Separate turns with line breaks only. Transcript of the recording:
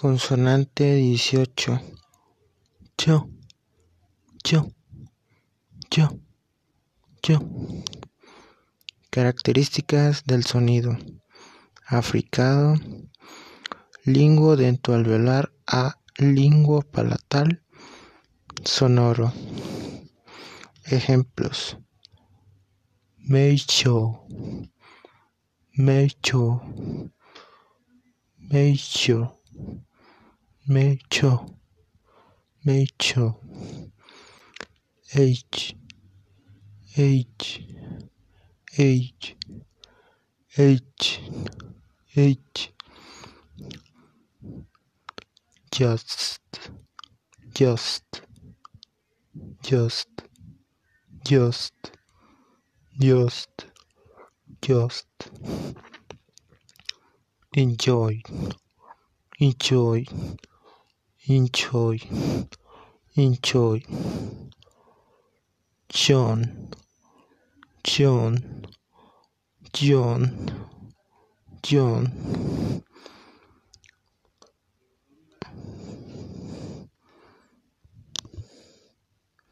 Consonante dieciocho. Yo, yo, yo, yo. Características del sonido. Africado. Linguo dentoalveolar a linguo palatal sonoro. Ejemplos. Mecho, mecho, mecho, mecho, mecho. H, H, H, H, H. Just, just, just, just, just, just. Enjoy, enjoy, enjoy, enjoy. John, John, John, John.